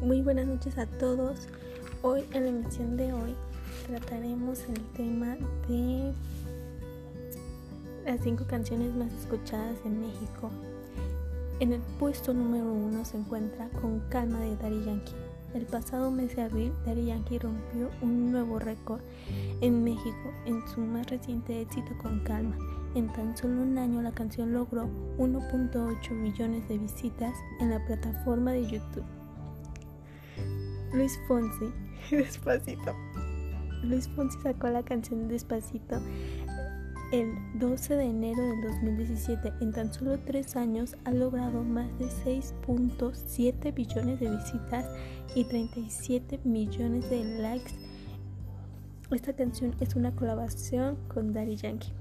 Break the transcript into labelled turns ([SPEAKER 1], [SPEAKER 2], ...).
[SPEAKER 1] Muy buenas noches a todos. Hoy en la emisión de hoy trataremos el tema de las cinco canciones más escuchadas en México. En el puesto número uno se encuentra Con Calma de Daddy Yankee. El pasado mes de abril, Daddy Yankee rompió un nuevo récord en México en su más reciente éxito Con Calma. En tan solo un año la canción logró 1.8 millones de visitas en la plataforma de YouTube. Luis Fonsi, Despacito. Luis Fonsi sacó la canción Despacito el 12 de enero del 2017. En tan solo tres años ha logrado más de 6.7 billones de visitas y 37 millones de likes. Esta canción es una colaboración con Daddy Yankee.